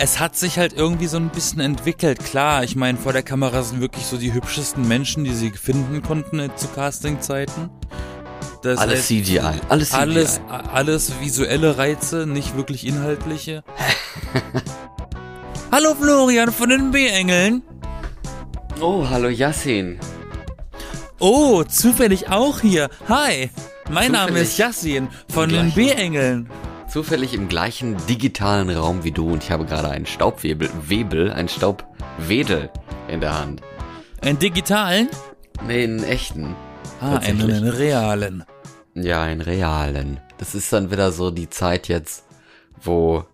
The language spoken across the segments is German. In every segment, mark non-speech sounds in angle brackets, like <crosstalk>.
es hat sich halt irgendwie so ein bisschen entwickelt. Klar, ich meine, vor der Kamera sind wirklich so die hübschesten Menschen, die sie finden konnten zu Castingzeiten. Das alles heißt, CGI. Alles CGI. Alles, alles visuelle Reize, nicht wirklich inhaltliche. <laughs> hallo Florian von den B-Engeln. Oh, hallo Yassin. Oh, zufällig auch hier. Hi, mein zufällig Name ist Yassin von den B-Engeln. Zufällig im gleichen digitalen Raum wie du und ich habe gerade einen Staubwebel, Webel, einen Staubwedel in der Hand. Einen digitalen? Nee, einen echten. Ah, einen realen. Ja, einen realen. Das ist dann wieder so die Zeit jetzt, wo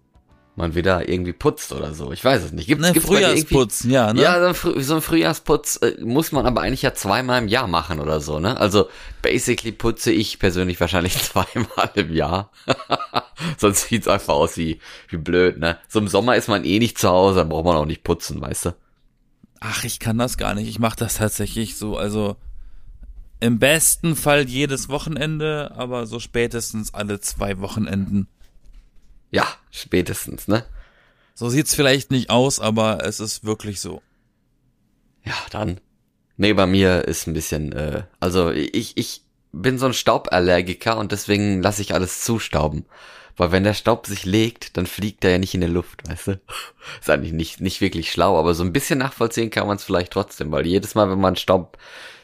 man wieder irgendwie putzt oder so. Ich weiß es nicht. Gibt's, ne, gibt's Frühjahrsputz, ja, ne? Ja, so ein Frühjahrsputz äh, muss man aber eigentlich ja zweimal im Jahr machen oder so, ne? Also basically putze ich persönlich wahrscheinlich <laughs> zweimal im Jahr. <laughs> Sonst sieht's einfach aus wie, wie blöd, ne? So im Sommer ist man eh nicht zu Hause, dann braucht man auch nicht putzen, weißt du? Ach, ich kann das gar nicht. Ich mache das tatsächlich so, also im besten Fall jedes Wochenende, aber so spätestens alle zwei Wochenenden. Ja, spätestens, ne? So sieht's vielleicht nicht aus, aber es ist wirklich so. Ja, dann. Nee, bei mir ist ein bisschen, äh, also ich, ich bin so ein Stauballergiker und deswegen lasse ich alles zustauben. Weil wenn der Staub sich legt, dann fliegt er ja nicht in der Luft, weißt du? <laughs> Ist eigentlich nicht, nicht wirklich schlau, aber so ein bisschen nachvollziehen kann man es vielleicht trotzdem, weil jedes Mal, wenn man Staub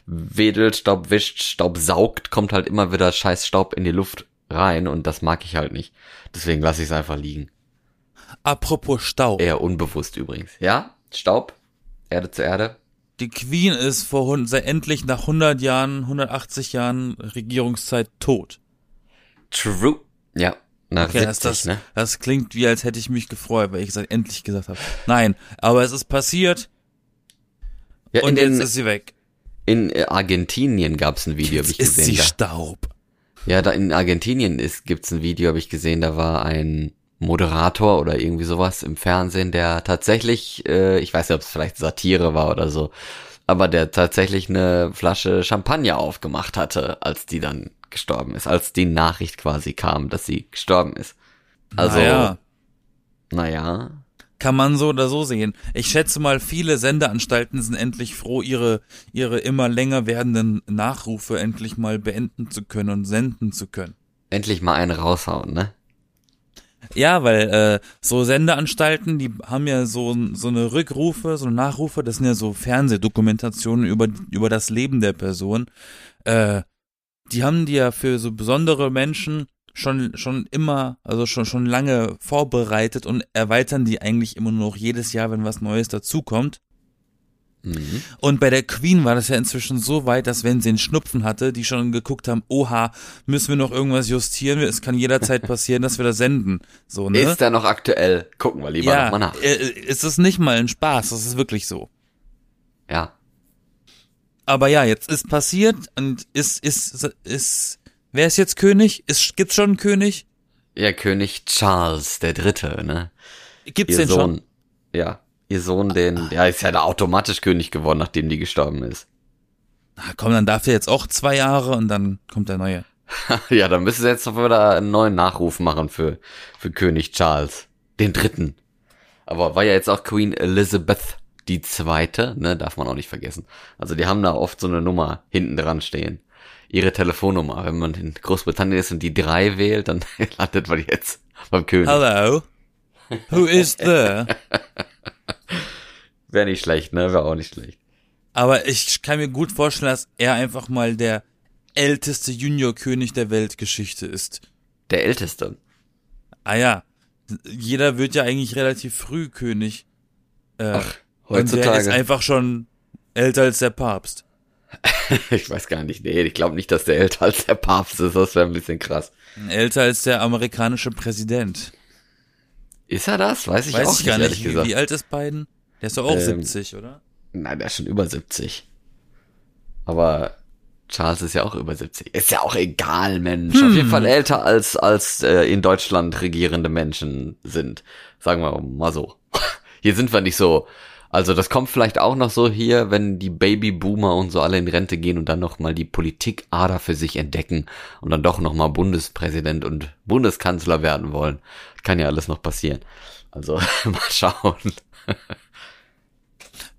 wedelt, Staub wischt, Staub saugt, kommt halt immer wieder scheiß Staub in die Luft rein und das mag ich halt nicht. Deswegen lasse ich es einfach liegen. Apropos Staub. Eher unbewusst übrigens. Ja? Staub? Erde zu Erde? Die Queen ist vor endlich nach 100 Jahren, 180 Jahren Regierungszeit tot. True. Ja. Nach okay, 70, das, ne? das klingt wie, als hätte ich mich gefreut, weil ich gesagt, endlich gesagt habe. Nein, aber es ist passiert. Ja, und jetzt ist sie weg. In Argentinien gab es ein Video, habe ich gesehen. Ist sie da. Staub. Ja, da in Argentinien ist, gibt's ein Video, habe ich gesehen, da war ein Moderator oder irgendwie sowas im Fernsehen, der tatsächlich, äh, ich weiß nicht, ob es vielleicht Satire war oder so, aber der tatsächlich eine Flasche Champagner aufgemacht hatte, als die dann gestorben ist, als die Nachricht quasi kam, dass sie gestorben ist. Also, naja. naja kann man so oder so sehen. Ich schätze mal, viele Sendeanstalten sind endlich froh, ihre, ihre immer länger werdenden Nachrufe endlich mal beenden zu können und senden zu können. Endlich mal einen raushauen, ne? Ja, weil äh, so Sendeanstalten, die haben ja so so eine Rückrufe, so eine Nachrufe, das sind ja so Fernsehdokumentationen über über das Leben der Person. Äh, die haben die ja für so besondere Menschen schon, schon immer, also schon, schon lange vorbereitet und erweitern die eigentlich immer noch jedes Jahr, wenn was Neues dazukommt. Mhm. Und bei der Queen war das ja inzwischen so weit, dass wenn sie einen Schnupfen hatte, die schon geguckt haben, oha, müssen wir noch irgendwas justieren? Es kann jederzeit <laughs> passieren, dass wir das senden. So, ne? Ist da noch aktuell? Gucken wir lieber ja, nochmal nach. Äh, ist es nicht mal ein Spaß, das ist wirklich so. Ja. Aber ja, jetzt ist passiert und ist, ist, ist, Wer ist jetzt König? Ist, gibt's schon einen König? Ja, König Charles der Dritte, ne? Gibt's ihr den Sohn, schon? Ja, ihr Sohn, den, ja, ist ja da automatisch König geworden, nachdem die gestorben ist. Na komm, dann darf er jetzt auch zwei Jahre und dann kommt der neue. <laughs> ja, dann müssen sie jetzt noch wieder einen neuen Nachruf machen für, für König Charles. Den Dritten. Aber war ja jetzt auch Queen Elizabeth die Zweite, ne, darf man auch nicht vergessen. Also die haben da oft so eine Nummer hinten dran stehen ihre Telefonnummer. Wenn man in Großbritannien ist und die drei wählt, dann <laughs> landet man jetzt beim König. Hello. Who is there? Wäre nicht schlecht, ne? Wäre auch nicht schlecht. Aber ich kann mir gut vorstellen, dass er einfach mal der älteste Junior-König der Weltgeschichte ist. Der älteste? Ah ja. Jeder wird ja eigentlich relativ früh König. Äh, Ach, heutzutage. Und der ist einfach schon älter als der Papst. <laughs> ich weiß gar nicht. Nee, ich glaube nicht, dass der älter als der Papst ist. Das wäre ein bisschen krass. Älter als der amerikanische Präsident. Ist er das? Weiß ich weiß auch ich gar nicht. Wie, wie, alt ist Biden? Der ist doch auch ähm, 70, oder? Nein, der ist schon über 70. Aber Charles ist ja auch über 70. Ist ja auch egal, Mensch. Hm. Auf jeden Fall älter als, als äh, in Deutschland regierende Menschen sind. Sagen wir mal so. <laughs> Hier sind wir nicht so Also das kommt vielleicht auch noch so hier, wenn die Babyboomer und so alle in Rente gehen und dann nochmal die Politikader für sich entdecken und dann doch nochmal Bundespräsident und Bundeskanzler werden wollen. Kann ja alles noch passieren. Also <laughs> mal schauen.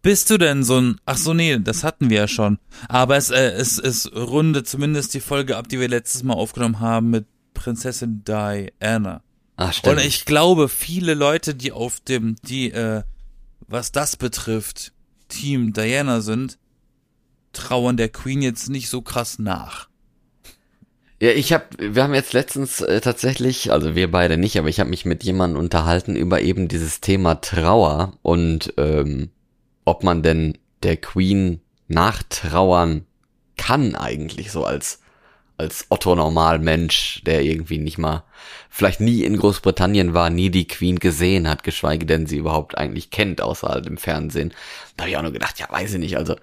Bist du denn so ein, ach so, nee, das hatten wir ja schon. Aber es, äh, es, es runde zumindest die Folge ab, die wir letztes Mal aufgenommen haben mit Prinzessin Diana. Ach, stimmt. Und ich glaube, viele Leute, die auf dem, die, äh, was das betrifft, Team Diana sind, trauern der Queen jetzt nicht so krass nach. Ja, ich habe, wir haben jetzt letztens äh, tatsächlich, also wir beide nicht, aber ich habe mich mit jemandem unterhalten über eben dieses Thema Trauer und ähm, ob man denn der Queen nachtrauern kann eigentlich so als als Otto Normalmensch, der irgendwie nicht mal, vielleicht nie in Großbritannien war, nie die Queen gesehen hat, geschweige denn sie überhaupt eigentlich kennt, außer halt im Fernsehen. Da habe ich auch nur gedacht, ja, weiß ich nicht, also,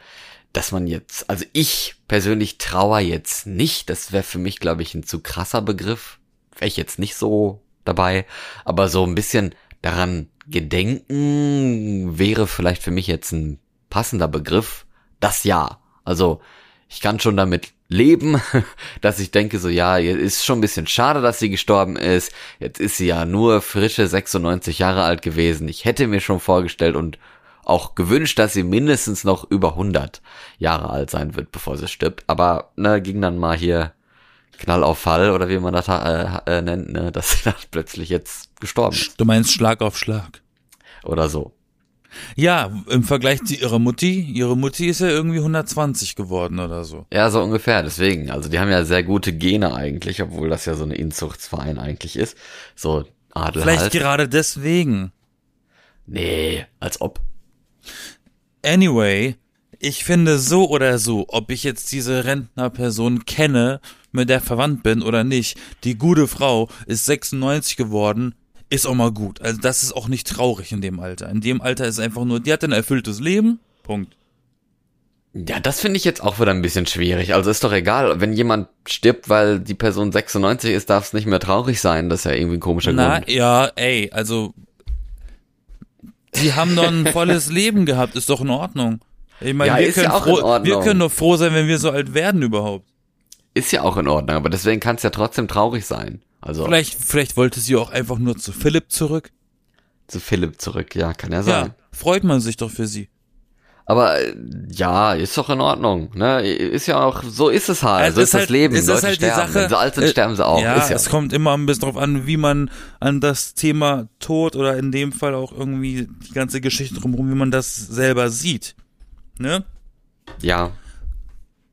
dass man jetzt, also ich persönlich trauer jetzt nicht, das wäre für mich, glaube ich, ein zu krasser Begriff. Wäre ich jetzt nicht so dabei, aber so ein bisschen daran gedenken wäre vielleicht für mich jetzt ein passender Begriff. Das ja. Also, ich kann schon damit leben, <laughs> dass ich denke so, ja, ist schon ein bisschen schade, dass sie gestorben ist. Jetzt ist sie ja nur frische 96 Jahre alt gewesen. Ich hätte mir schon vorgestellt und auch gewünscht, dass sie mindestens noch über 100 Jahre alt sein wird, bevor sie stirbt. Aber ne, ging dann mal hier Knall auf Fall oder wie man das äh, äh, nennt, ne, dass sie <laughs> dann plötzlich jetzt gestorben ist. Du meinst Schlag auf Schlag. Oder so. Ja, im Vergleich zu ihrer Mutti, ihre Mutti ist ja irgendwie 120 geworden oder so. Ja, so ungefähr, deswegen. Also die haben ja sehr gute Gene eigentlich, obwohl das ja so eine Inzuchtsverein eigentlich ist. So Adel Vielleicht halt. gerade deswegen. Nee, als ob. Anyway, ich finde so oder so, ob ich jetzt diese Rentnerperson kenne, mit der verwandt bin oder nicht, die gute Frau ist 96 geworden, ist auch mal gut. Also das ist auch nicht traurig in dem Alter. In dem Alter ist einfach nur, die hat ein erfülltes Leben. Punkt. Ja, das finde ich jetzt auch wieder ein bisschen schwierig. Also ist doch egal, wenn jemand stirbt, weil die Person 96 ist, darf es nicht mehr traurig sein. Das ist ja irgendwie ein komischer Na, Grund. ja, ey, also sie haben doch ein <laughs> volles Leben gehabt, ist doch in Ordnung. Ich meine, Ja, wir, ja froh, wir können doch froh sein, wenn wir so alt werden überhaupt. Ist ja auch in Ordnung, aber deswegen kann es ja trotzdem traurig sein. Also Vielleicht, vielleicht wollte sie auch einfach nur zu Philipp zurück. zu Philipp zurück, ja, kann ja sein. Ja, freut man sich doch für sie. Aber äh, ja, ist doch in Ordnung. Ne? Ist ja auch, so ist es halt. Also so ist das halt- Leben. es ist Leute halt die sterben. Sache, Wenn sie alt sind, äh, sterben sie auch. Ja, ist ja es so. kommt immer ein bisschen drauf an, wie man an das Thema Tod oder in dem Fall auch irgendwie die ganze Geschichte drumherum, wie man das selber sieht. Ne? Ja,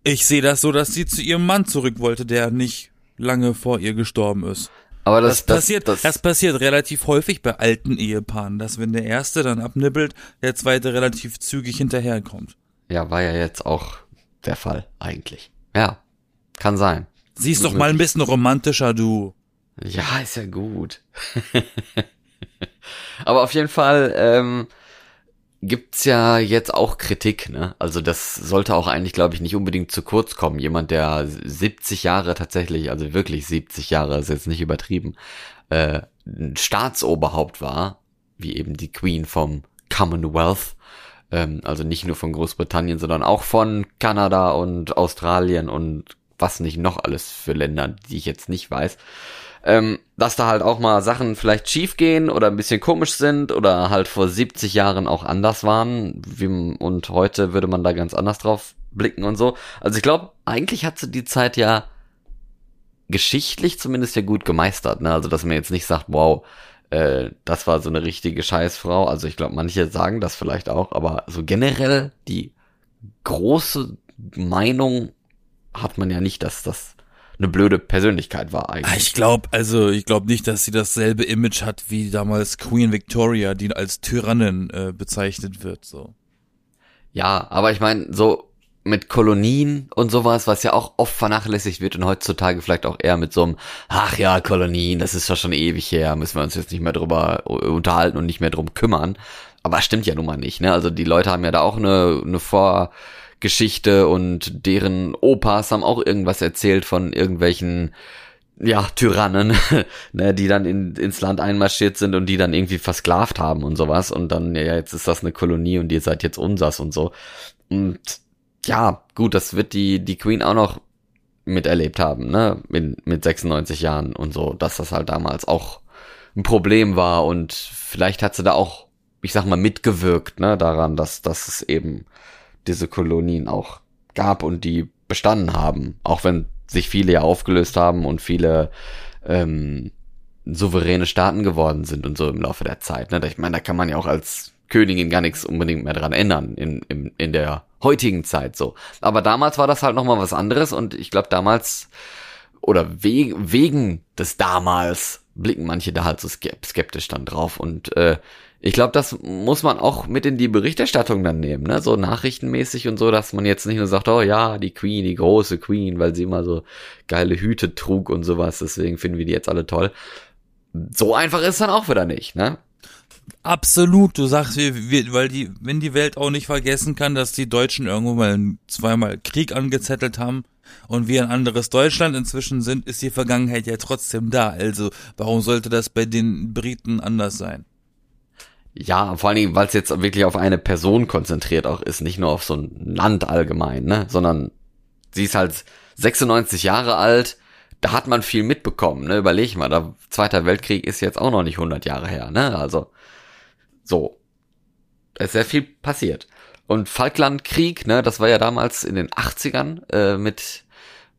Ich sehe das so, dass sie zu ihrem Mann zurück wollte, der nicht lange vor ihr gestorben ist. aber Das, das, das, passiert, das, das, passiert relativ häufig bei alten Ehepaaren, dass wenn der erste dann abnibbelt, der zweite relativ zügig hinterherkommt. ja, war ja jetzt auch der Fall eigentlich. Ja, kann sein. Siehst doch mal ein bisschen romantischer, du. Ja, ist ja gut. <laughs> Aber auf jeden Fall ähm, gibt's ja jetzt auch Kritik, ne? Also das sollte auch eigentlich, glaube ich, nicht unbedingt zu kurz kommen. Jemand, der 70 Jahre tatsächlich, also wirklich 70 Jahre, ist jetzt nicht übertrieben, äh, ein Staatsoberhaupt war, wie eben die Queen vom Commonwealth, ähm, also nicht nur von Großbritannien, sondern auch von Kanada und Australien und was nicht noch alles für Länder, die ich jetzt nicht weiß ähm, dass da halt auch mal Sachen vielleicht schief gehen oder ein bisschen komisch sind oder halt vor 70 Jahren auch anders waren wie, und heute würde man da ganz anders drauf blicken und so. Also ich glaube, eigentlich hat sie die Zeit ja geschichtlich zumindest ja gut gemeistert, ne? Also dass man jetzt nicht sagt, wow, äh, das war so eine richtige Scheißfrau. Also ich glaube, manche sagen das vielleicht auch, aber so generell die große Meinung hat man ja nicht, dass das eine blöde Persönlichkeit war Ah, eigentlich. Ich glaube, also ich glaube nicht, dass sie dasselbe Image hat wie damals Queen Victoria, die als Tyrannin äh, bezeichnet wird. So. Ja, aber ich meine, so mit Kolonien und sowas, was ja auch oft vernachlässigt wird und heutzutage vielleicht auch eher mit so einem, ach ja, Kolonien, das ist ja schon ewig her, müssen wir uns jetzt nicht mehr drüber unterhalten und nicht mehr drum kümmern. Aber stimmt ja nun mal nicht, ne? Also die Leute haben ja da auch eine, eine Vorgeschichte und deren Opas haben auch irgendwas erzählt von irgendwelchen ja, Tyrannen, <laughs> ne, die dann in, ins Land einmarschiert sind und die dann irgendwie versklavt haben und sowas und dann, ja, jetzt ist das eine Kolonie und ihr seid jetzt unsers und so. Und ja, gut, das wird die, die Queen auch noch miterlebt haben, ne, mit, mit 96 Jahren und so, dass das halt damals auch ein Problem war und vielleicht hat sie da auch, ich sag mal, mitgewirkt, ne, daran, dass, dass es eben diese Kolonien auch gab und die bestanden haben, auch wenn sich viele ja aufgelöst haben und viele ähm, souveräne Staaten geworden sind und so im Laufe der Zeit. Ne? Ich meine, da kann man ja auch als Königin gar nichts unbedingt mehr dran ändern in, in, in der heutigen Zeit so. Aber damals war das halt nochmal was anderes und ich glaube damals oder we wegen des damals blicken manche da halt so skeptisch dann drauf und äh, ich glaube, das muss man auch mit in die Berichterstattung dann nehmen, ne? So nachrichtenmäßig und so, dass man jetzt nicht nur sagt, oh ja, die Queen, die große Queen, weil sie immer so geile Hüte trug und sowas, deswegen finden wir die jetzt alle toll. So einfach ist dann auch wieder nicht, ne? Absolut, du sagst, wir, wir, weil die, wenn die Welt auch nicht vergessen kann, dass die Deutschen irgendwo mal zweimal Krieg angezettelt haben und wir ein anderes Deutschland inzwischen sind, ist die Vergangenheit ja trotzdem da. Also warum sollte das bei den Briten anders sein? Ja, vor allen Dingen, weil es jetzt wirklich auf eine Person konzentriert auch ist, nicht nur auf so ein Land allgemein, ne, sondern sie ist halt 96 Jahre alt, da hat man viel mitbekommen, ne, überleg mal, der Zweiter Weltkrieg ist jetzt auch noch nicht 100 Jahre her, ne, also, so. Da ist sehr viel passiert. Und Falklandkrieg, ne, das war ja damals in den 80ern, äh, mit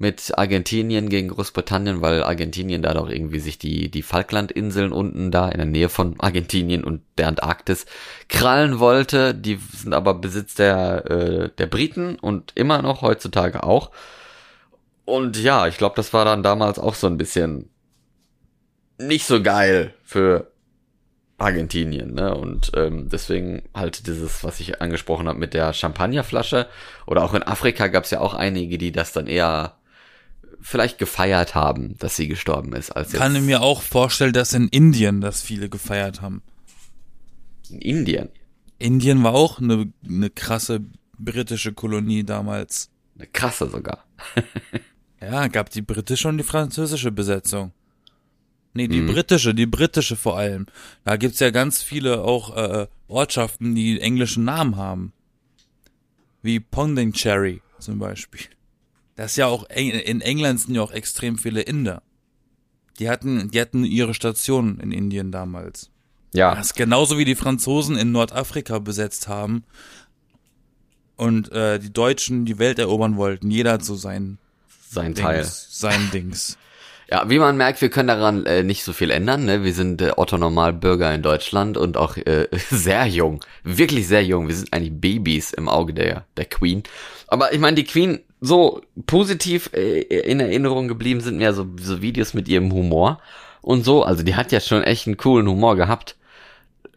mit Argentinien gegen Großbritannien, weil Argentinien da doch irgendwie sich die, die Falklandinseln unten da in der Nähe von Argentinien und der Antarktis krallen wollte. Die sind aber Besitz der, äh, der Briten und immer noch heutzutage auch. Und ja, ich glaube, das war dann damals auch so ein bisschen nicht so geil für Argentinien, ne? Und ähm, deswegen halt dieses, was ich angesprochen habe mit der Champagnerflasche. Oder auch in Afrika gab es ja auch einige, die das dann eher vielleicht gefeiert haben, dass sie gestorben ist. Als Kann ich mir auch vorstellen, dass in Indien das viele gefeiert haben. In Indien? Indien war auch eine, eine krasse britische Kolonie damals. Eine krasse sogar. <laughs> ja, gab die britische und die französische Besetzung. Nee, die mhm. britische, die britische vor allem. Da gibt's ja ganz viele auch äh, Ortschaften, die englischen Namen haben. Wie Pondingcherry zum Beispiel. Das ist ja auch, in England sind ja auch extrem viele Inder. Die hatten, die hatten ihre Station in Indien damals. Ja. Das ist genauso wie die Franzosen in Nordafrika besetzt haben und äh, die Deutschen die Welt erobern wollten. Jeder hat so sein, sein Dings, Teil. Sein Dings. Ja, wie man merkt, wir können daran äh, nicht so viel ändern. Ne? Wir sind äh, Otto Normalbürger in Deutschland und auch äh, <laughs> sehr jung, wirklich sehr jung. Wir sind eigentlich Babys im Auge der der Queen. Aber ich meine, die Queen so positiv äh, in Erinnerung geblieben sind mir so, so Videos mit ihrem Humor und so. Also die hat ja schon echt einen coolen Humor gehabt.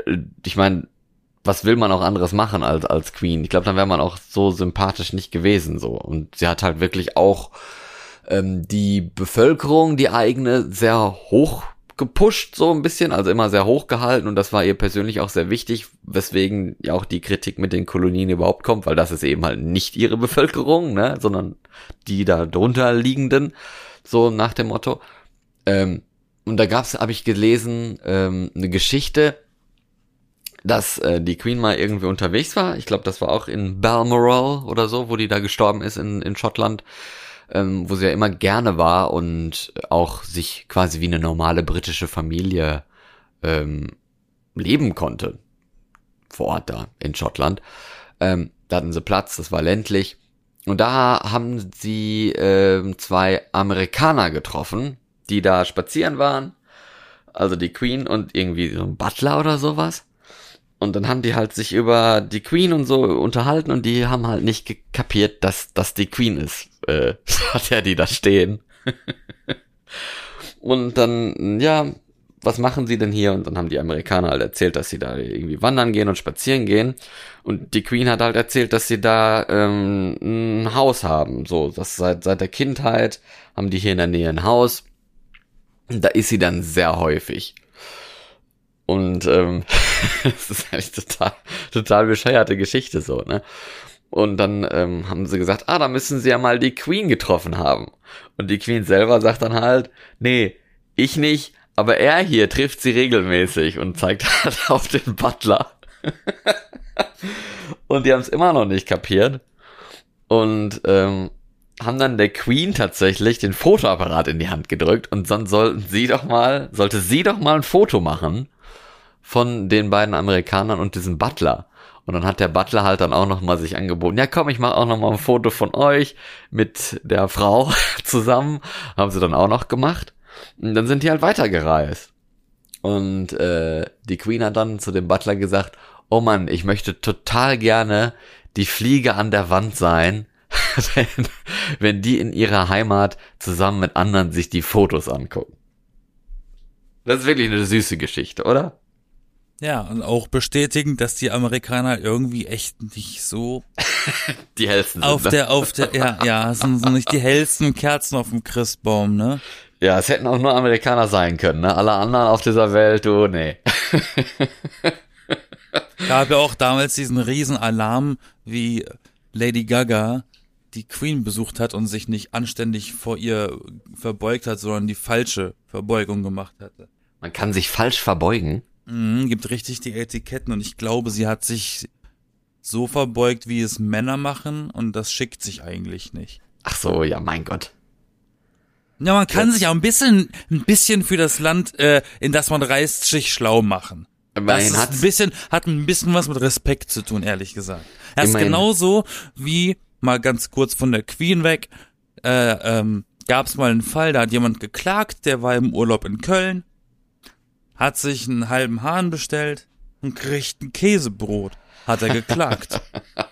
Äh, ich meine, was will man auch anderes machen als als Queen? Ich glaube, dann wäre man auch so sympathisch nicht gewesen so. Und sie hat halt wirklich auch ähm, die Bevölkerung, die eigene, sehr hoch gepusht, so ein bisschen, also immer sehr hoch gehalten und das war ihr persönlich auch sehr wichtig, weswegen ja auch die Kritik mit den Kolonien überhaupt kommt, weil das ist eben halt nicht ihre Bevölkerung, ne, sondern die da drunter liegenden, so nach dem Motto. Ähm, und da gab's, habe ich gelesen, ähm, eine Geschichte, dass äh, die Queen mal irgendwie unterwegs war. Ich glaube, das war auch in Balmoral oder so, wo die da gestorben ist in, in Schottland ähm, wo sie ja immer gerne war und auch sich quasi wie eine normale britische Familie ähm, leben konnte. Vor Ort da in Schottland. Ähm, da hatten sie Platz, das war ländlich. Und da haben sie ähm, zwei Amerikaner getroffen, die da spazieren waren. Also die Queen und irgendwie so ein Butler oder sowas. Und dann haben die halt sich über die Queen und so unterhalten und die haben halt nicht kapiert, dass das die Queen ist. Äh, <laughs> hat er die da stehen. <laughs> und dann, ja, was machen sie denn hier? Und dann haben die Amerikaner halt erzählt, dass sie da irgendwie wandern gehen und spazieren gehen. Und die Queen hat halt erzählt, dass sie da ähm, ein Haus haben. So, das seit, seit der Kindheit haben die hier in der Nähe ein Haus. Und da ist sie dann sehr häufig. Und ähm, <laughs> das ist eigentlich total, total bescheuerte Geschichte so, ne? Und dann ähm, haben sie gesagt, ah, da müssen sie ja mal die Queen getroffen haben. Und die Queen selber sagt dann halt, nee, ich nicht, aber er hier trifft sie regelmäßig und zeigt <laughs> halt auf den Butler. <laughs> und die haben es immer noch nicht kapiert. Und ähm, haben dann der Queen tatsächlich den Fotoapparat in die Hand gedrückt und dann sollten sie doch mal, sollte sie doch mal ein Foto machen von den beiden Amerikanern und diesem Butler. Und dann hat der Butler halt dann auch noch mal sich angeboten, ja komm, ich mache auch noch mal ein Foto von euch mit der Frau <laughs> zusammen. Haben sie dann auch noch gemacht. Und dann sind die halt weitergereist. Und äh, die Queen hat dann zu dem Butler gesagt, oh Mann, ich möchte total gerne die Fliege an der Wand sein, <laughs> wenn, wenn die in ihrer Heimat zusammen mit anderen sich die Fotos angucken. Das ist wirklich eine süße Geschichte, oder? Ja, und auch bestätigen, dass die Amerikaner irgendwie echt nicht so <laughs> die hellsten sind. Auf ne? der, auf der, ja, ja, sind so nicht die hellsten Kerzen auf dem Christbaum, ne? Ja, es hätten auch nur Amerikaner sein können, ne? Alle anderen auf dieser Welt, du, nee. <laughs> Gab ja auch damals diesen riesen Alarm, wie Lady Gaga die Queen besucht hat und sich nicht anständig vor ihr verbeugt hat, sondern die falsche Verbeugung gemacht hatte. Man kann sich falsch verbeugen? Mhm, gibt richtig die Etiketten und ich glaube, sie hat sich so verbeugt, wie es Männer machen und das schickt sich eigentlich nicht. Ach so, ja, mein Gott. Ja, man kann Jetzt. sich auch ein bisschen, ein bisschen für das Land, äh, in das man reist, sich schlau machen. Immerhin das ist ein bisschen, hat ein bisschen was mit Respekt zu tun, ehrlich gesagt. Er ist genauso wie, mal ganz kurz von der Queen weg, äh, ähm, gab es mal einen Fall, da hat jemand geklagt, der war im Urlaub in Köln, hat sich einen halben Hahn bestellt und kriegt ein Käsebrot, hat er geklagt.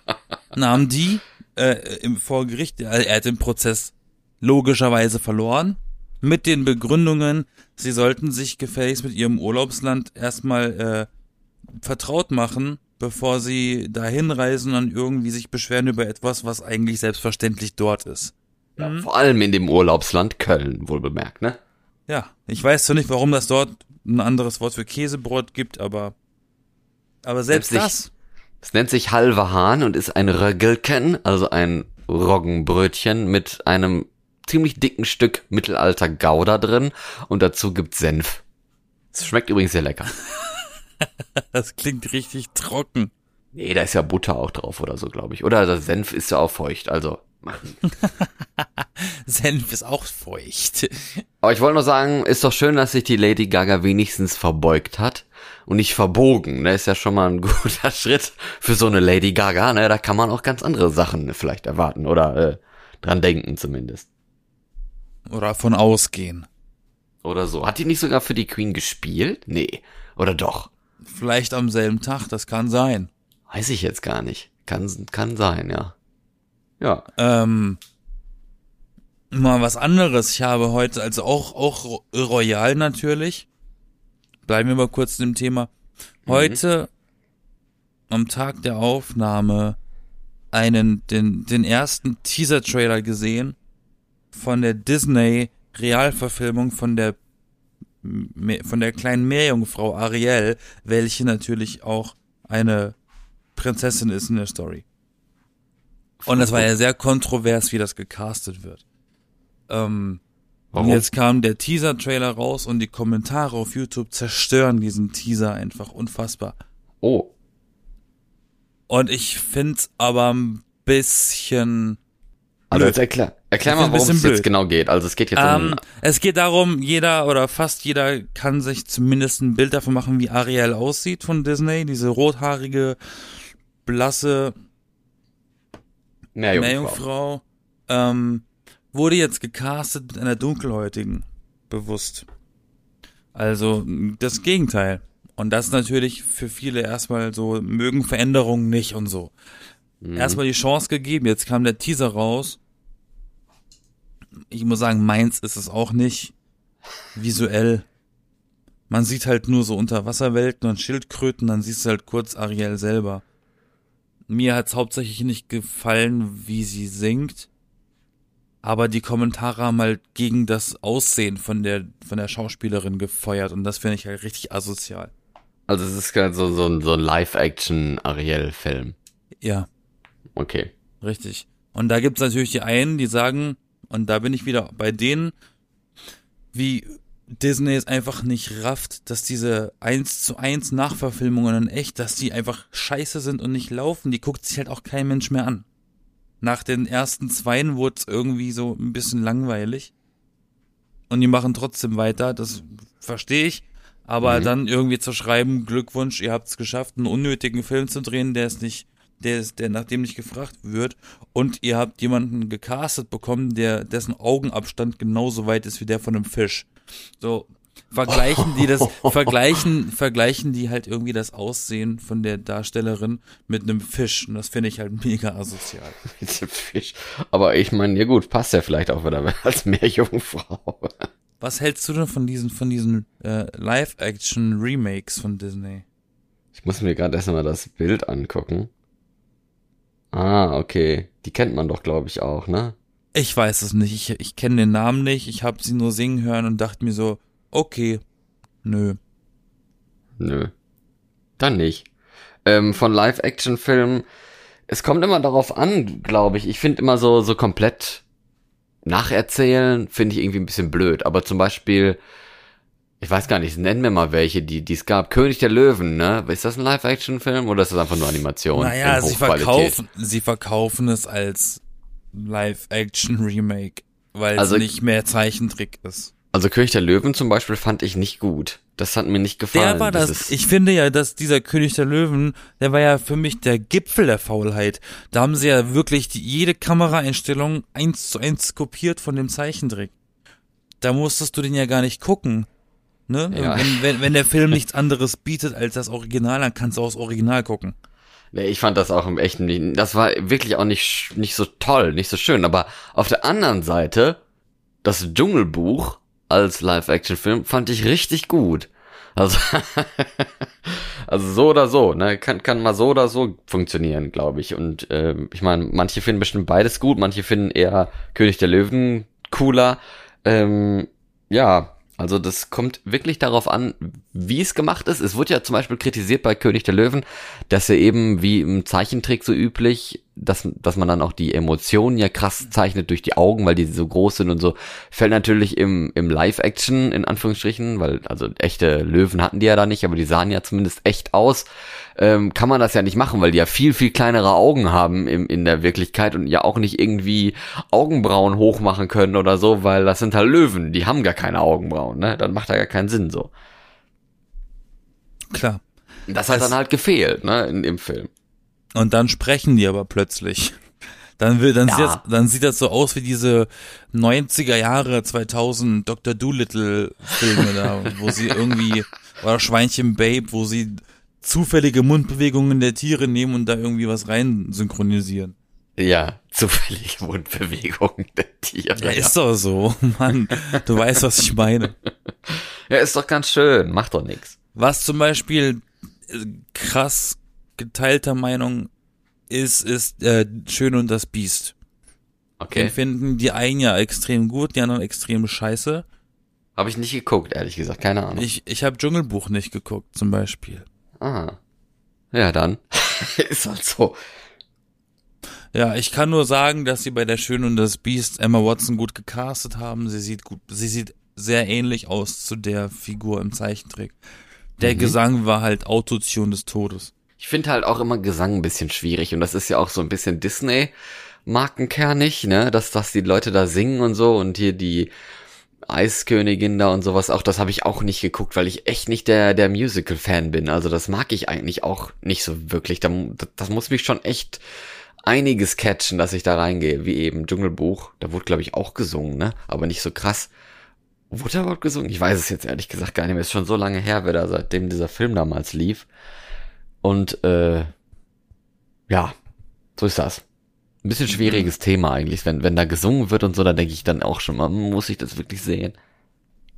<laughs> Nahm die äh, im Vorgericht, er, er hat den Prozess logischerweise verloren, mit den Begründungen, sie sollten sich gefälligst mit ihrem Urlaubsland erstmal äh, vertraut machen, bevor sie dahin reisen und irgendwie sich beschweren über etwas, was eigentlich selbstverständlich dort ist. Ja, mhm. Vor allem in dem Urlaubsland Köln, wohl bemerkt, ne? Ja, ich weiß zwar nicht, warum das dort ein anderes Wort für Käsebrot gibt, aber aber selbst das. Es nennt sich halber Hahn und ist ein Röggelken, also ein Roggenbrötchen mit einem ziemlich dicken Stück Mittelalter Gouda drin und dazu gibt's Senf. Es schmeckt übrigens sehr lecker. <laughs> das klingt richtig trocken. Nee, da ist ja Butter auch drauf oder so, glaube ich. Oder der Senf ist ja auch feucht, also machen. <laughs> Senf ist auch feucht. Aber ich wollte nur sagen, ist doch schön, dass sich die Lady Gaga wenigstens verbeugt hat und nicht verbogen. Ne, ist ja schon mal ein <laughs> guter Schritt für so eine Lady Gaga. Ne, da kann man auch ganz andere Sachen vielleicht erwarten oder äh, dran denken zumindest. Oder von ausgehen. Oder so. Hat die nicht sogar für die Queen gespielt? Nee. Oder doch? Vielleicht am selben Tag, das kann sein. Weiß ich jetzt gar nicht. Kann, kann sein, ja. Ja. Ähm, mal was anderes. Ich habe heute, also auch, auch Royal natürlich. Bleiben wir mal kurz in dem Thema. Heute, mhm. am Tag der Aufnahme, einen, den, den ersten Teaser-Trailer gesehen von der Disney Realverfilmung von der von der kleinen Meerjungfrau Ariel, welche natürlich auch eine Prinzessin ist in der Story. Und das war ja sehr kontrovers, wie das gecastet wird. Ähm, Warum? Jetzt kam der Teaser-Trailer raus und die Kommentare auf YouTube zerstören diesen Teaser einfach unfassbar. Oh. Und ich find's aber ein bisschen also jetzt erklär, erklär mal, worum es jetzt genau geht. Also es geht jetzt um... Ähm, es geht darum, jeder oder fast jeder kann sich zumindest ein Bild davon machen, wie Ariel aussieht von Disney. Diese rothaarige, blasse Meerjungfrau. Meerjungfrau ähm, wurde jetzt gecastet mit einer dunkelhäutigen. Bewusst. Also das Gegenteil. Und das natürlich für viele erstmal so, mögen Veränderungen nicht und so. Mhm. Erstmal die Chance gegeben, jetzt kam der Teaser raus. Ich muss sagen, meins ist es auch nicht visuell. Man sieht halt nur so Unterwasserwelten und Schildkröten, dann siehst du halt kurz Ariel selber. Mir hat's hauptsächlich nicht gefallen, wie sie singt. Aber die Kommentare haben halt gegen das Aussehen von der, von der Schauspielerin gefeuert und das finde ich halt richtig asozial. Also es ist gerade so, so, so ein Live-Action-Ariel-Film. Ja. okay. Richtig. Und da gibt's natürlich die einen, die sagen, und da bin ich wieder bei denen, wie Disney es einfach nicht rafft, dass diese 1 zu 1 Nachverfilmungen in echt, dass die einfach scheiße sind und nicht laufen. Die guckt sich halt auch kein Mensch mehr an. Nach den ersten zweien wurde es irgendwie so ein bisschen langweilig. Und die machen trotzdem weiter, das verstehe ich. Aber Mhm. dann irgendwie zu schreiben, Glückwunsch, ihr habt es geschafft, einen unnötigen Film zu drehen, der ist nicht, der ist, der nach dem nicht gefragt wird. Und ihr habt jemanden gecastet bekommen, der, dessen Augenabstand genauso weit ist wie der von einem Fisch. So, vergleichen die das, vergleichen, vergleichen die halt irgendwie das Aussehen von der Darstellerin mit einem Fisch. Und das finde ich halt mega asozial. <laughs> Mit dem Fisch. Aber ich meine, ja gut, passt ja vielleicht auch wieder <laughs> als Meerjungfrau. Was hältst du denn von diesen, von diesen äh, Live-Action-Remakes von Disney? Ich muss mir gerade erstmal das Bild angucken. Ah, okay. Die kennt man doch, glaube ich, auch, ne? Ich weiß es nicht. Ich, ich kenne den Namen nicht. Ich habe sie nur singen hören und dachte mir so, okay, nö. Nö. Dann nicht. Ähm, von Live-Action-Filmen, es kommt immer darauf an, glaube ich. Ich finde immer so, so komplett nacherzählen, finde ich irgendwie ein bisschen blöd. Aber zum Beispiel, ich weiß gar nicht, nennen wir mal welche, die, die es gab. König der Löwen, ne? Ist das ein Live-Action-Film oder ist das einfach nur Animation? Naja, sie verkaufen, sie verkaufen es als Live-Action-Remake, weil Also- es nicht mehr Zeichentrick ist. Also König der Löwen zum Beispiel fand ich nicht gut. Das hat mir nicht gefallen. Der war das, ich finde ja, dass dieser König der Löwen, der war ja für mich der Gipfel der Faulheit. Da haben sie ja wirklich die, jede Kameraeinstellung eins zu eins kopiert von dem Zeichentrick. Da musstest du den ja gar nicht gucken. Ne? Ja. Wenn, wenn, wenn der Film nichts anderes bietet als das Original, dann kannst du auch das Original gucken. Nee, ich fand das auch im echten das war wirklich auch nicht, nicht so toll, nicht so schön. Aber auf der anderen Seite, das Dschungelbuch als Live-Action-Film fand ich richtig gut. Also, <laughs> also so oder so, ne, kann, kann mal so oder so funktionieren, glaube ich. Und ähm, ich meine, manche finden bestimmt beides gut, manche finden eher König der Löwen cooler. Ähm, ja, also das kommt wirklich darauf an, wie es gemacht ist. Es wurde ja zum Beispiel kritisiert bei König der Löwen, dass er eben wie im Zeichentrick so üblich, dass, dass man dann auch die Emotionen ja krass zeichnet durch die Augen, weil die so groß sind und so. Fällt natürlich im, im Live-Action in Anführungsstrichen, weil also echte Löwen hatten die ja da nicht, aber die sahen ja zumindest echt aus. Ähm, kann man das ja nicht machen, weil die ja viel, viel kleinere Augen haben im, in der Wirklichkeit und ja auch nicht irgendwie Augenbrauen hochmachen können oder so, weil das sind halt Löwen, die haben gar keine Augenbrauen, ne? Dann macht da gar keinen Sinn so. Klar. Das hat Es- dann halt gefehlt, ne, in, im Film. Und dann sprechen die aber plötzlich. Dann will, dann, Ja. sieht das, dann sieht das so aus wie diese 90er Jahre 2000 Dr. Doolittle Filme da, <laughs> wo sie irgendwie, oder Schweinchen Babe, wo sie zufällige Mundbewegungen der Tiere nehmen und da irgendwie was rein synchronisieren. Ja, zufällige Mundbewegungen der Tiere. Ja, ist doch so, Mann. Du weißt, was ich meine. ja, ist doch ganz schön, macht doch nix. Was zum Beispiel äh, krass geteilter Meinung ist, ist äh, Schön und das Biest. Den Okay. finden die einen ja extrem gut, die anderen extrem scheiße. Habe ich nicht geguckt, ehrlich gesagt, keine Ahnung. Ich, ich habe Dschungelbuch nicht geguckt, zum Beispiel. Aha. Ja, dann. <laughs> ist halt so. Ja, ich kann nur sagen, dass sie bei der Schön und das Biest Emma Watson gut gecastet haben. Sie sieht gut, sie sieht sehr ähnlich aus zu der Figur im Zeichentrick. Der Mhm. Gesang war halt Autotune des Todes. Ich finde halt auch immer Gesang ein bisschen schwierig und das ist ja auch so ein bisschen Disney markenkernig, ne, dass dass die Leute da singen und so und hier die Eiskönigin da und sowas auch, das habe ich auch nicht geguckt, weil ich echt nicht der der Musical Fan bin. Also das mag ich eigentlich auch nicht so wirklich. Da, das muss mich schon echt einiges catchen, dass ich da reingehe, wie eben Dschungelbuch. Da wurde glaube ich auch gesungen, ne, aber nicht so krass. Wurde da überhaupt gesungen? Ich weiß es jetzt ehrlich gesagt gar nicht mehr. Ist schon so lange her, da seitdem dieser Film damals lief. Und äh, ja, so ist das. Ein bisschen schwieriges Thema eigentlich. Wenn, wenn da gesungen wird und so, da denke ich dann auch schon mal, muss ich das wirklich sehen?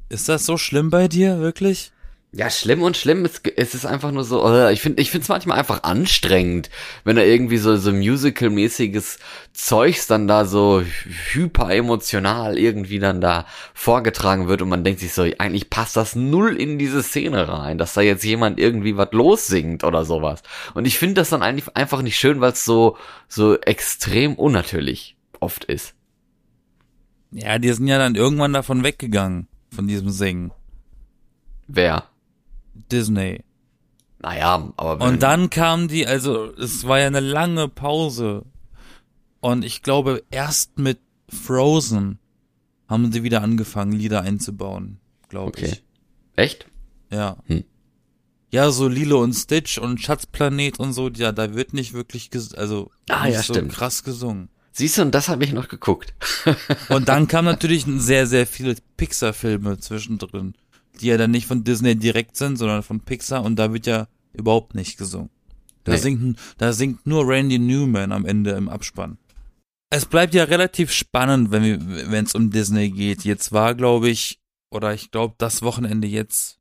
Ist das so schlimm bei dir, wirklich? Ja, schlimm und schlimm. Es, es ist einfach nur so, äh, ich finde ich finde es manchmal einfach anstrengend, wenn da irgendwie so, so Musical-mäßiges Zeugs dann da so hyper emotional irgendwie dann da vorgetragen wird und man denkt sich so, eigentlich passt das null in diese Szene rein, dass da jetzt jemand irgendwie was lossingt oder sowas. Und ich finde das dann eigentlich einfach nicht schön, weil es so, so extrem unnatürlich oft ist. Ja, die sind ja dann irgendwann davon weggegangen, von diesem Singen. Wer? Disney. Naja, aber Und dann kam die, also es war ja eine lange Pause. Und ich glaube, erst mit Frozen haben sie wieder angefangen, Lieder einzubauen, glaube Okay. ich. Echt? Ja. Hm. Ja, so Lilo und Stitch und Schatzplanet und so, ja, da wird nicht wirklich, ges also Ah, nicht ja, so stimmt. krass gesungen. Siehst du, und das habe ich noch geguckt. Und dann <laughs> kam natürlich sehr, sehr viele Pixar-Filme zwischendrin, die ja dann nicht von Disney direkt sind, sondern von Pixar und da wird ja überhaupt nicht gesungen. Da Nee. singt, da singt nur Randy Newman am Ende im Abspann. Es bleibt ja relativ spannend, wenn es um Disney geht. Jetzt war, glaube ich, oder ich glaube, das Wochenende jetzt,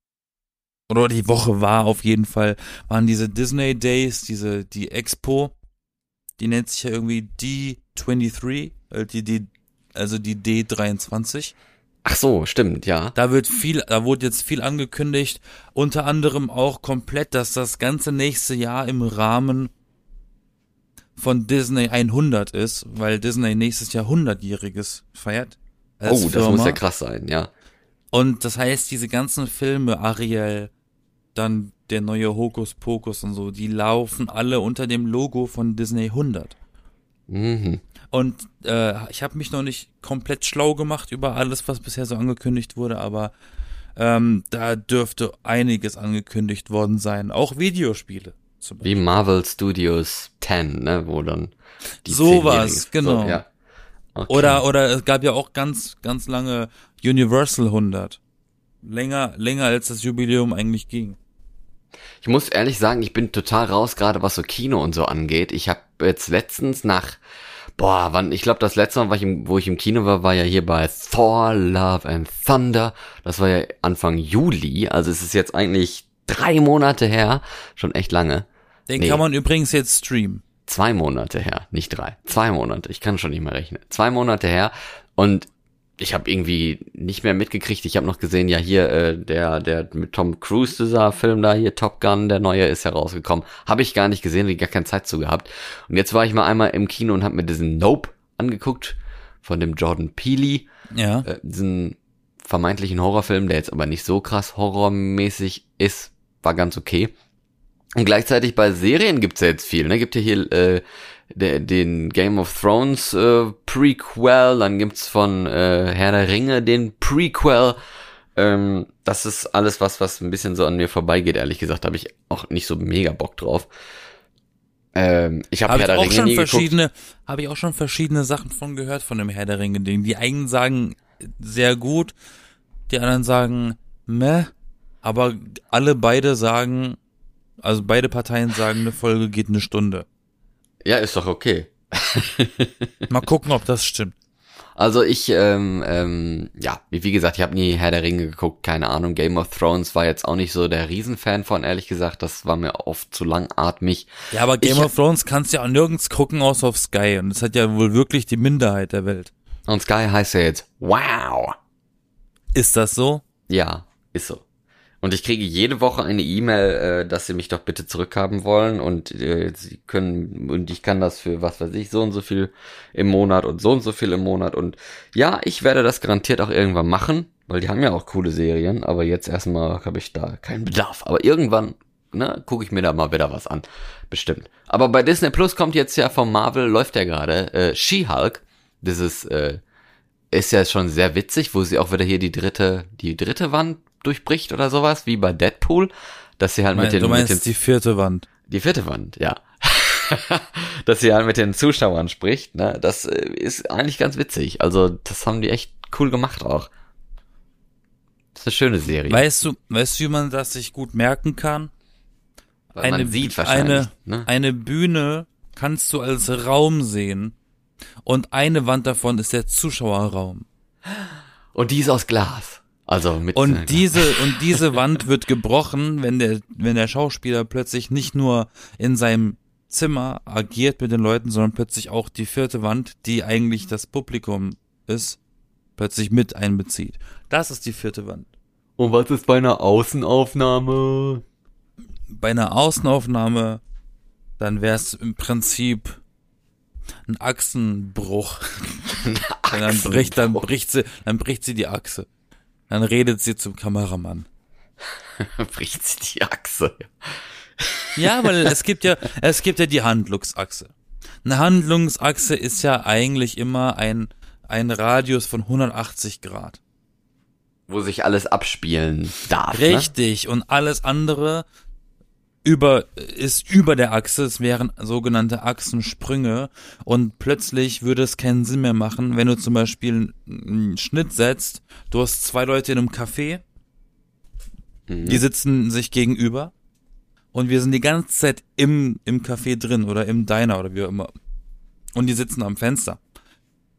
oder die Woche war auf jeden Fall, waren diese Disney Days, diese, die Expo, die nennt sich ja irgendwie D23, äh, die, die, also die D23. Ach so, stimmt, ja. Da wird viel, da wurde jetzt viel angekündigt, unter anderem auch komplett, dass das ganze nächste Jahr im Rahmen von Disney 100 ist, weil Disney nächstes Jahr 100-jähriges feiert. oh, das Firma. muss ja krass sein, ja. Und das heißt, diese ganzen Filme, Ariel, dann der neue Hokus Pokus und so, die laufen alle unter dem Logo von Disney 100. Mhm. Und äh, ich habe mich noch nicht komplett schlau gemacht über alles, was bisher so angekündigt wurde, aber ähm, da dürfte einiges angekündigt worden sein. Auch Videospiele. Wie Marvel Studios 10, ne, wo dann die Sowas, 10-Jährigen- genau. So, ja. Okay. Oder, oder es gab ja auch ganz, ganz lange Universal 100. Länger, länger als das Jubiläum eigentlich ging. Ich muss ehrlich sagen, ich bin total raus, gerade was so Kino und so angeht. Ich habe jetzt letztens nach, boah, wann, ich glaube, das letzte Mal, wo ich, im, wo ich im Kino war, war ja hier bei Thor, Love and Thunder. Das war ja Anfang Juli, also es ist jetzt eigentlich drei Monate her, schon echt lange. Den Nee. kann man übrigens jetzt streamen. Zwei Monate her, nicht drei. Zwei Monate, ich kann schon nicht mehr rechnen. Zwei Monate her und ich habe irgendwie nicht mehr mitgekriegt. Ich habe noch gesehen, ja hier äh, der der mit Tom Cruise dieser Film da hier Top Gun, der neue ist herausgekommen. Habe ich gar nicht gesehen, ich gar keine Zeit zu gehabt. Und jetzt war ich mal einmal im Kino und habe mir diesen Nope angeguckt von dem Jordan Peele, Ja. äh, diesen vermeintlichen Horrorfilm, der jetzt aber nicht so krass horrormäßig ist, war ganz okay. Und gleichzeitig bei Serien gibt's ja jetzt viel, ne? Gibt ja hier äh, den Game of Thrones äh, Prequel, dann gibt's von äh, Herr der Ringe den Prequel. Ähm, das ist alles was, was ein bisschen so an mir vorbeigeht, ehrlich gesagt, habe ich auch nicht so mega Bock drauf. Ähm, ich habe Habe Herr ich der auch Ringe schon nie verschiedene, habe ich auch schon verschiedene Sachen von gehört von dem Herr der Ringe Ding. Die einen sagen sehr gut, die anderen sagen meh, aber alle beide sagen, also beide Parteien sagen, eine Folge geht eine Stunde. Ja, ist doch okay. <laughs> Mal gucken, ob das stimmt. Also ich, ähm, ähm, ja, wie, wie gesagt, ich habe nie Herr der Ringe geguckt, keine Ahnung. Game of Thrones war jetzt auch nicht so der Riesenfan von, ehrlich gesagt. Das war mir oft zu langatmig. Ja, aber Game Ich- of Thrones kannst du ja auch nirgends gucken, außer auf Sky. Und das hat ja wohl wirklich die Minderheit der Welt. Und Sky heißt ja jetzt, wow. Ist das so? Ja, ist so. Und ich kriege jede Woche eine E-Mail, äh, dass sie mich doch bitte zurückhaben wollen. Und äh, sie können und ich kann das für was weiß ich so und so viel im Monat und so und so viel im Monat. Und ja, ich werde das garantiert auch irgendwann machen, weil die haben ja auch coole Serien, aber jetzt erstmal habe ich da keinen Bedarf, aber irgendwann ne, gucke ich mir da mal wieder was an, bestimmt. Aber bei Disney Plus kommt jetzt ja vom Marvel läuft ja gerade äh, She-Hulk, dieses äh, ist ja schon sehr witzig, wo sie auch wieder hier die dritte, die dritte Wand durchbricht oder sowas, wie bei Deadpool, dass sie halt mit den, du meinst mit den die vierte Wand. die vierte Wand, ja. <laughs> dass sie halt mit den Zuschauern spricht, ne, das äh, ist eigentlich ganz witzig. Also, das haben die echt cool gemacht auch. Das ist eine schöne Serie. Weißt du, weißt du, wie man das sich gut merken kann? weil man eine- sieht wahrscheinlich, eine- ne? Eine Bühne kannst du als Raum sehen und eine Wand davon ist der Zuschauerraum. Und die ist aus Glas. Also mit Und äh, diese, <laughs> und diese Wand wird gebrochen, wenn der, wenn der Schauspieler plötzlich nicht nur in seinem Zimmer agiert mit den Leuten, sondern plötzlich auch die vierte Wand, die eigentlich das Publikum ist, plötzlich mit einbezieht. Das ist die vierte Wand. Und was ist bei einer Außenaufnahme? Bei einer Außenaufnahme, dann wäre es im Prinzip ein Achsenbruch. <laughs> Und dann bricht, dann bricht sie, dann bricht sie die Achse. Dann redet sie zum Kameramann. <laughs> Bricht sie die Achse. Ja, weil es gibt ja, es gibt ja die Handlungsachse. Eine Handlungsachse ist ja eigentlich immer ein, ein Radius von 180 Grad. Wo sich alles abspielen darf. Ne? Richtig. Und alles andere über, ist über der Achse. Es wären sogenannte Achsensprünge. Und plötzlich würde es keinen Sinn mehr machen, wenn du zum Beispiel einen Schnitt setzt. Du hast zwei Leute in einem Café. Die sitzen sich gegenüber. Und wir sind die ganze Zeit im, im Café drin oder im Diner oder wie auch immer. Und die sitzen am Fenster.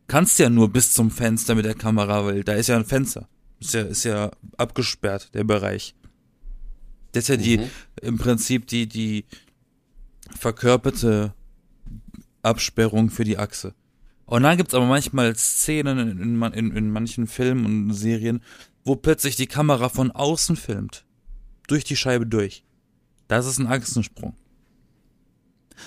Kannst ja nur bis zum Fenster mit der Kamera, weil da ist ja ein Fenster. Ist ja, ist ja abgesperrt, der Bereich. Das ist ja die, Mhm. im Prinzip die, die verkörperte Absperrung für die Achse. Und dann gibt's aber manchmal Szenen in, in, in, in manchen Filmen und Serien, wo plötzlich die Kamera von außen filmt. Durch die Scheibe durch. Das ist ein Achsensprung.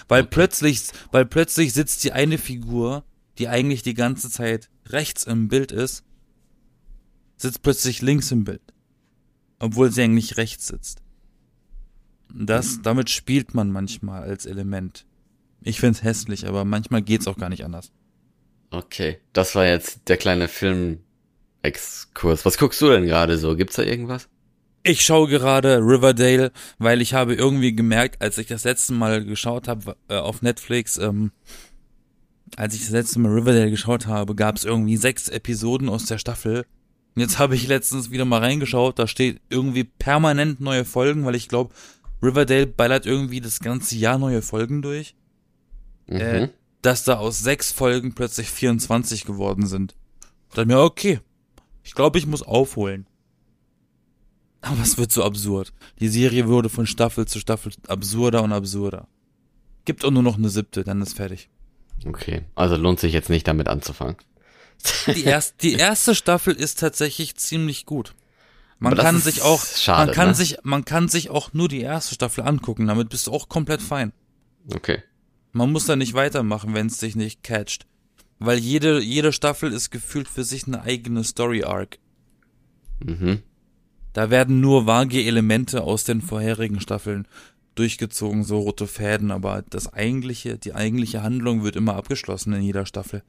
Weil plötzlich, weil plötzlich sitzt die eine Figur, die eigentlich die ganze Zeit rechts im Bild ist, sitzt plötzlich links im Bild. Obwohl sie eigentlich rechts sitzt. Das, damit spielt man manchmal als Element. Ich find's hässlich, aber manchmal geht's auch gar nicht anders. Okay, das war jetzt der kleine Film-Exkurs. Was guckst du denn gerade so? Gibt's da irgendwas? Ich schaue gerade Riverdale, weil ich habe irgendwie gemerkt, als ich das letzte Mal geschaut habe äh, auf Netflix, ähm, als ich das letzte Mal Riverdale geschaut habe, gab es irgendwie sechs Episoden aus der Staffel. Und jetzt habe ich letztens wieder mal reingeschaut, da steht irgendwie permanent neue Folgen, weil ich glaube, Riverdale ballert irgendwie das ganze Jahr neue Folgen durch. Mhm. Äh, dass da aus sechs Folgen plötzlich 24 geworden sind. Da dachte ich mir, okay, ich glaube, ich muss aufholen. Aber es wird so absurd. Die Serie wurde von Staffel zu Staffel absurder und absurder. Gibt auch nur noch eine siebte, dann ist fertig. okay, also lohnt sich jetzt nicht damit anzufangen. Die, erst, die erste Staffel ist tatsächlich ziemlich gut. Man kann sich auch, schade, man kann ne? sich, man kann sich auch nur die erste Staffel angucken. Damit bist du auch komplett fein. Okay. Man muss da nicht weitermachen, wenn es dich nicht catcht. Weil jede, jede Staffel ist gefühlt für sich eine eigene Story-Arc. Mhm. Da werden nur vage Elemente aus den vorherigen Staffeln durchgezogen, so rote Fäden, aber das eigentliche, die eigentliche Handlung wird immer abgeschlossen in jeder Staffel.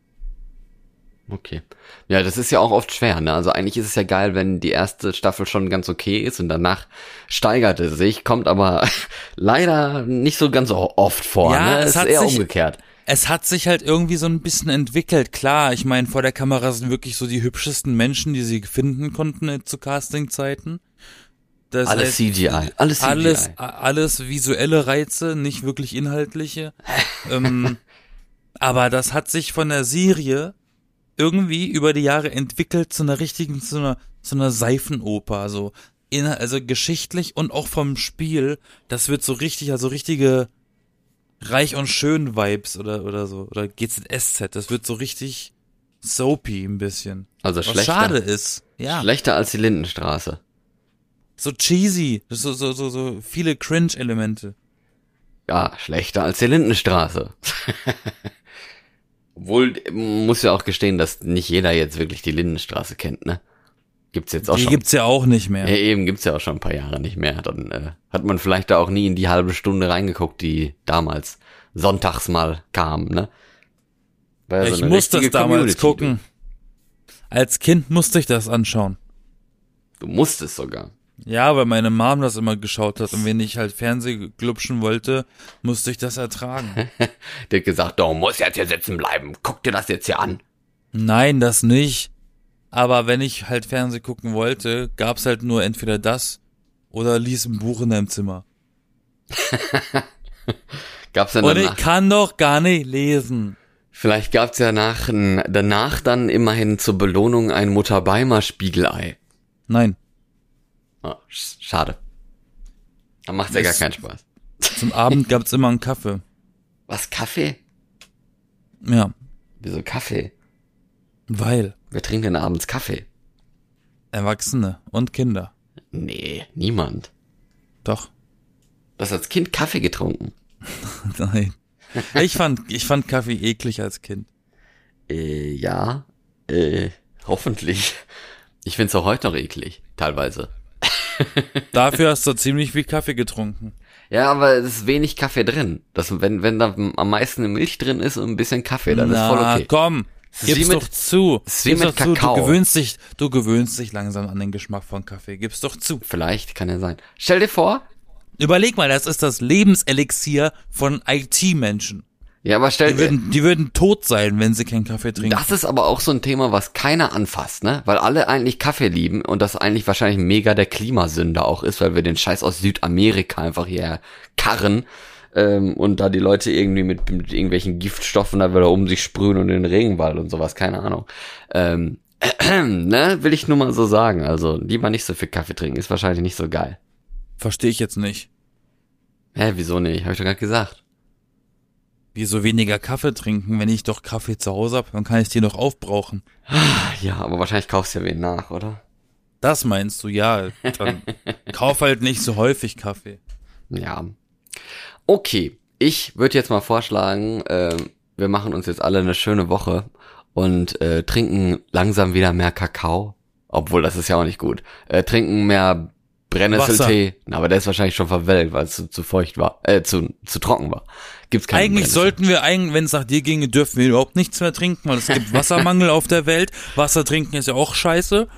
Okay. Ja, das ist ja auch oft schwer, ne? Also eigentlich ist es ja geil, wenn die erste Staffel schon ganz okay ist und danach steigert es sich, kommt aber <laughs> leider nicht so ganz so oft vor, Ja, ne? es Es ist hat eher sich- umgekehrt. Es hat sich halt irgendwie so ein bisschen entwickelt. Klar, ich meine, vor der Kamera sind wirklich so die hübschesten Menschen, die sie finden konnten äh, zu Castingzeiten. Das Alles heißt, CGI, alles CGI. alles, alles visuelle Reize, nicht wirklich inhaltliche. <laughs> ähm, aber das hat sich von der Serie irgendwie über die Jahre entwickelt zu einer richtigen, zu einer, zu einer Seifenoper, so. In, also geschichtlich und auch vom Spiel, das wird so richtig, also richtige Reich und Schön Vibes oder, oder so, oder GZSZ, das wird so richtig soapy ein bisschen. Also Was schlechter. schade ist. Ja. Schlechter als die Lindenstraße. So cheesy, so, so, so, so viele Cringe-Elemente. Ja, schlechter als die Lindenstraße. <laughs> Obwohl, muss ja auch gestehen, dass nicht jeder jetzt wirklich die Lindenstraße kennt, ne? Gibt's jetzt auch Die schon. gibt's ja auch nicht mehr. Ja, eben gibt's ja auch schon ein paar Jahre nicht mehr. Dann äh, hat man vielleicht da auch nie in die halbe Stunde reingeguckt, die damals sonntags mal kam, ne? Ja so ich eine musste das damals Community, gucken. Als Kind musste ich das anschauen. Du, du musstest sogar. Ja, weil meine Mom das immer geschaut hat und wenn ich halt Fernseh glupschen wollte, musste ich das ertragen. <laughs> Der hat gesagt, du musst jetzt hier sitzen bleiben. Guck dir das jetzt hier an. Nein, das nicht. Aber wenn ich halt Fernseh gucken wollte, gab's halt nur entweder das oder lies ein Buch in deinem Zimmer. <laughs> Gab's dann Und ich kann doch gar nicht lesen. vielleicht gab's ja nach, danach dann immerhin zur Belohnung ein Mutterbeimer Spiegelei. Nein. Oh, sch- schade. Dann macht's ja gar keinen Spaß. <laughs> Zum Abend gab's immer einen Kaffee. Was, Kaffee? Ja. Wieso Kaffee? Weil. Wer trinkt denn abends Kaffee? Erwachsene und Kinder. Nee, niemand. Doch. Du hast als Kind Kaffee getrunken. <laughs> Nein. Ich fand, ich fand Kaffee eklig als Kind. Äh, ja. Äh, hoffentlich. Ich find's auch heute noch eklig, teilweise. Dafür hast du ziemlich viel Kaffee getrunken. Ja, aber es ist wenig Kaffee drin. Das, wenn, wenn da am meisten Milch drin ist und ein bisschen Kaffee, dann ist voll okay. komm. Gib's mit- doch zu. Gib's doch zu. Kakao. Du gewöhnst dich, du gewöhnst dich langsam an den Geschmack von Kaffee. Gib's doch zu. Vielleicht kann ja sein. Stell dir vor, Überleg mal, das ist das Lebenselixier von IT-Menschen. Ja, aber stell Die würden, die würden tot sein, wenn sie keinen Kaffee trinken. Das ist aber auch so ein Thema, was keiner anfasst, ne? Weil alle eigentlich Kaffee lieben und das eigentlich wahrscheinlich mega der Klimasünder auch ist, weil wir den Scheiß aus Südamerika einfach hier karren ähm, und da die Leute irgendwie mit, mit irgendwelchen Giftstoffen da wieder um sich sprühen und in den Regenwald und sowas, keine Ahnung. Ähm, <clears throat> ne? Will ich nur mal so sagen. Also lieber nicht so viel Kaffee trinken, ist wahrscheinlich nicht so geil. Verstehe ich jetzt nicht. Hä, wieso nicht? Hab ich doch gerade gesagt. Wieso weniger Kaffee trinken, wenn ich doch Kaffee zu Hause hab, dann kann ich den doch aufbrauchen. Ja, aber wahrscheinlich kaufst du ja wen nach, oder? Das meinst du, ja. Dann <laughs> kauf halt nicht so häufig Kaffee. Ja. Okay, ich würde jetzt mal vorschlagen, äh, wir machen uns jetzt alle eine schöne Woche und äh, trinken langsam wieder mehr Kakao. Obwohl, das ist ja auch nicht gut. Äh, trinken mehr Brennnesseltee. Na, aber der ist wahrscheinlich schon verwelkt, weil es zu, zu feucht war, äh, zu, zu trocken war. Gibt's keinen Eigentlich sollten wir, eigentlich, wenn es nach dir ginge, dürfen wir überhaupt nichts mehr trinken, weil es gibt Wassermangel auf der Welt. Wasser trinken ist ja auch scheiße.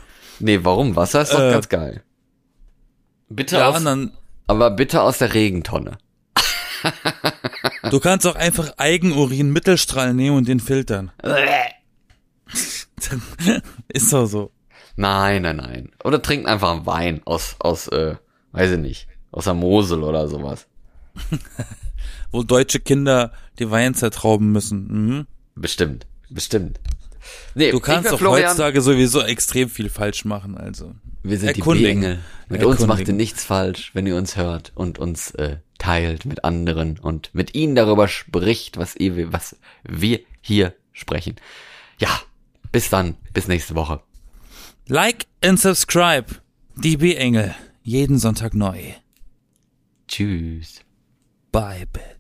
Nee, warum? Wasser ist doch Äh, ganz geil. Bitte Ja, aus, aber bitte aus der Regentonne. du kannst auch einfach Eigenurin Mittelstrahl nehmen und den filtern. <laughs> <laughs> ist doch so. Nein, nein, nein. Oder trinkt einfach Wein aus, aus, äh, weiß ich nicht, aus der Mosel oder sowas. <laughs> Wo deutsche Kinder die Wein zertrauben müssen. Mhm. Bestimmt, bestimmt. Nee, Du kannst doch Florian, heutzutage sowieso extrem viel falsch machen, also. wir sind erkundigen. die B-Engel. Mit uns Erkundigen. macht ihr nichts falsch, wenn ihr uns hört und uns äh, teilt mit anderen und mit ihnen darüber spricht, was ihr, was wir hier sprechen. Ja, bis dann, bis nächste Woche. Like and subscribe. DB Engel. Jeden Sonntag neu. Tschüss. Bye, bitch.